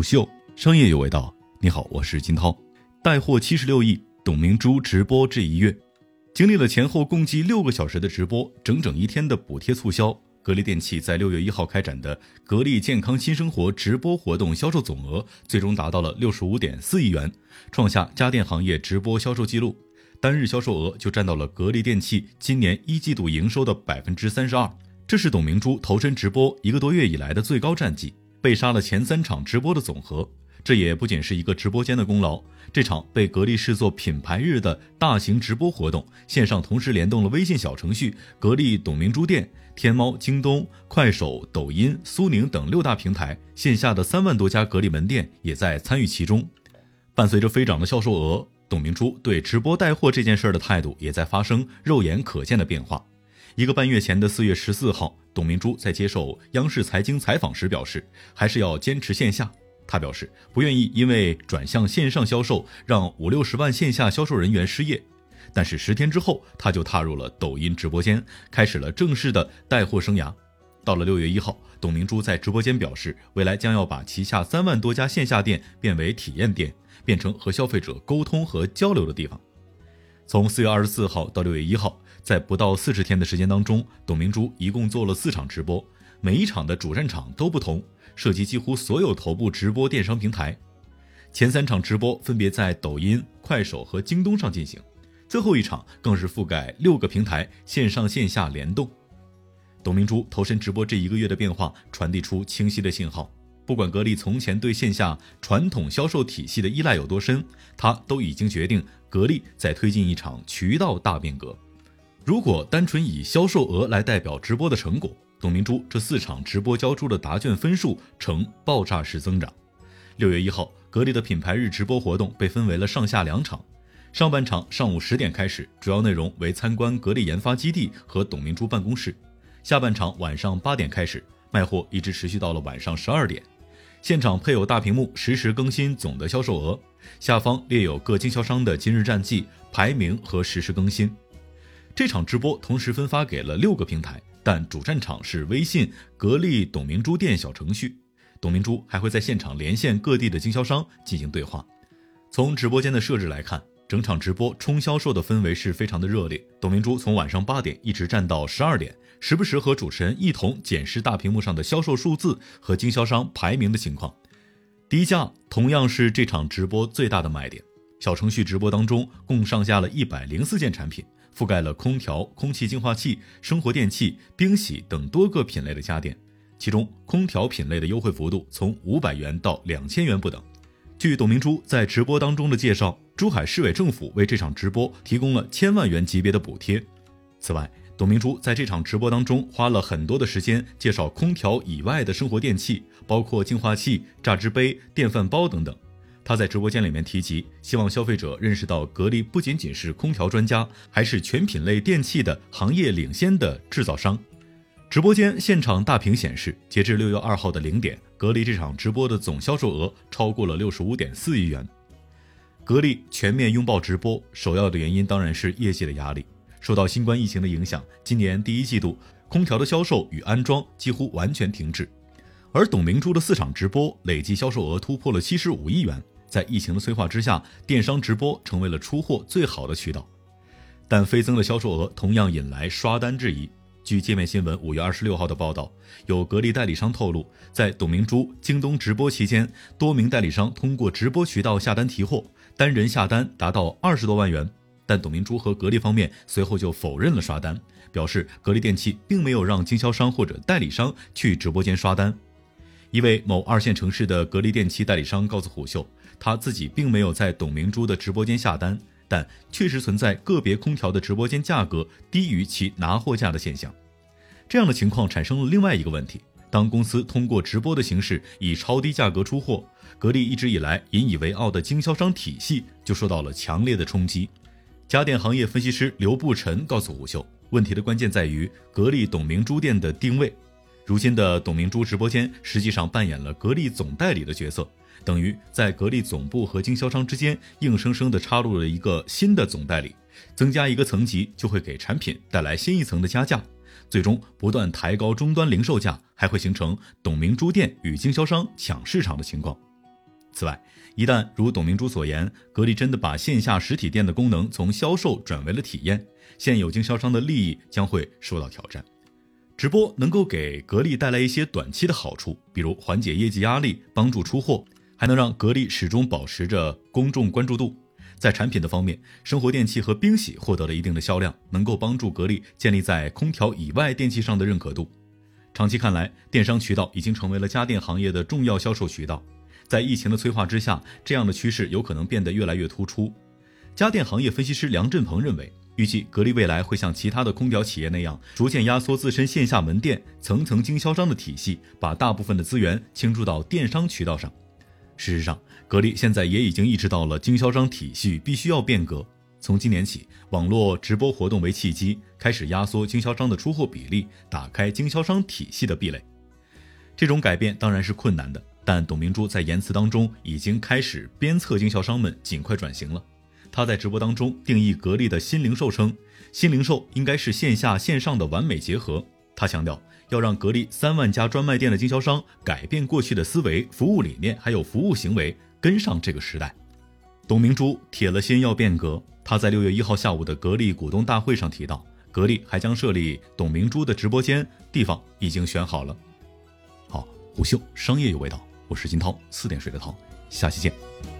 虎嗅，商业有味道。你好，我是金涛。带货七十六亿，董明珠直播这一月，经历了前后共计六个小时的直播，整整一天的补贴促销，格力电器在六月一号开展的格力健康新生活直播活动销售总额最终达到了六十五点四亿元，创下家电行业直播销售记录，单日销售额就占到了格力电器今年一季度营收的百分之三十二。这是董明珠投身直播一个多月以来的最高战绩，被杀了前三场直播的总和。这也不仅是一个直播间的功劳，这场被格力视作品牌日的大型直播活动，线上同时联动了微信小程序、格力董明珠店、天猫、京东、快手、抖音、苏宁等六大平台，线下的三万多家格力门店也在参与其中。伴随着飞涨的销售额，董明珠对直播带货这件事的态度也在发生肉眼可见的变化。一个半月前的四月十四号，董明珠在接受央视财经采访时表示，还是要坚持线下。她表示不愿意因为转向线上销售，让五六十万线下销售人员失业。但是十天之后，她就踏入了抖音直播间，开始了正式的带货生涯。到了六月一号，董明珠在直播间表示，未来将要把旗下三万多家线下店变为体验店，变成和消费者沟通和交流的地方。从四月二十四号到六月一号。在不到四十天的时间当中，董明珠一共做了四场直播，每一场的主战场都不同，涉及几乎所有头部直播电商平台。前三场直播分别在抖音、快手和京东上进行，最后一场更是覆盖六个平台，线上线下联动。董明珠投身直播这一个月的变化，传递出清晰的信号。不管格力从前对线下传统销售体系的依赖有多深，他都已经决定，格力在推进一场渠道大变革。如果单纯以销售额来代表直播的成果，董明珠这四场直播交出的答卷分数呈爆炸式增长。六月一号，格力的品牌日直播活动被分为了上下两场，上半场上午十点开始，主要内容为参观格力研发基地和董明珠办公室；下半场晚上八点开始，卖货一直持续到了晚上十二点。现场配有大屏幕，实时更新总的销售额，下方列有各经销商的今日战绩、排名和实时更新。这场直播同时分发给了六个平台，但主战场是微信格力董明珠店小程序。董明珠还会在现场连线各地的经销商进行对话。从直播间的设置来看，整场直播冲销售的氛围是非常的热烈。董明珠从晚上八点一直站到十二点，时不时和主持人一同检视大屏幕上的销售数字和经销商排名的情况。低价同样是这场直播最大的卖点。小程序直播当中共上架了一百零四件产品。覆盖了空调、空气净化器、生活电器、冰洗等多个品类的家电，其中空调品类的优惠幅度从五百元到两千元不等。据董明珠在直播当中的介绍，珠海市委政府为这场直播提供了千万元级别的补贴。此外，董明珠在这场直播当中花了很多的时间介绍空调以外的生活电器，包括净化器、榨汁杯、电饭煲等等。他在直播间里面提及，希望消费者认识到格力不仅仅是空调专家，还是全品类电器的行业领先的制造商。直播间现场大屏显示，截至六月二号的零点，格力这场直播的总销售额超过了六十五点四亿元。格力全面拥抱直播，首要的原因当然是业绩的压力。受到新冠疫情的影响，今年第一季度空调的销售与安装几乎完全停滞。而董明珠的四场直播累计销售额突破了七十五亿元，在疫情的催化之下，电商直播成为了出货最好的渠道。但飞增的销售额同样引来刷单质疑。据界面新闻五月二十六号的报道，有格力代理商透露，在董明珠京东直播期间，多名代理商通过直播渠道下单提货，单人下单达到二十多万元。但董明珠和格力方面随后就否认了刷单，表示格力电器并没有让经销商或者代理商去直播间刷单。一位某二线城市的格力电器代理商告诉虎嗅，他自己并没有在董明珠的直播间下单，但确实存在个别空调的直播间价格低于其拿货价的现象。这样的情况产生了另外一个问题：当公司通过直播的形式以超低价格出货，格力一直以来引以为傲的经销商体系就受到了强烈的冲击。家电行业分析师刘步晨告诉虎嗅，问题的关键在于格力董明珠店的定位。如今的董明珠直播间实际上扮演了格力总代理的角色，等于在格力总部和经销商之间硬生生地插入了一个新的总代理，增加一个层级就会给产品带来新一层的加价，最终不断抬高终端零售价，还会形成董明珠店与经销商抢市场的情况。此外，一旦如董明珠所言，格力真的把线下实体店的功能从销售转为了体验，现有经销商的利益将会受到挑战。直播能够给格力带来一些短期的好处，比如缓解业绩压力、帮助出货，还能让格力始终保持着公众关注度。在产品的方面，生活电器和冰洗获得了一定的销量，能够帮助格力建立在空调以外电器上的认可度。长期看来，电商渠道已经成为了家电行业的重要销售渠道。在疫情的催化之下，这样的趋势有可能变得越来越突出。家电行业分析师梁振鹏认为，预计格力未来会像其他的空调企业那样，逐渐压缩自身线下门店、层层经销商的体系，把大部分的资源倾注到电商渠道上。事实上，格力现在也已经意识到了经销商体系必须要变革。从今年起，网络直播活动为契机，开始压缩经销商的出货比例，打开经销商体系的壁垒。这种改变当然是困难的。但董明珠在言辞当中已经开始鞭策经销商们尽快转型了。他在直播当中定义格力的新零售称，新零售应该是线下线上的完美结合。他强调要让格力三万家专卖店的经销商改变过去的思维、服务理念，还有服务行为，跟上这个时代。董明珠铁了心要变革。他在六月一号下午的格力股东大会上提到，格力还将设立董明珠的直播间，地方已经选好了。好，虎嗅商业有味道。我是金涛，四点水的涛，下期见。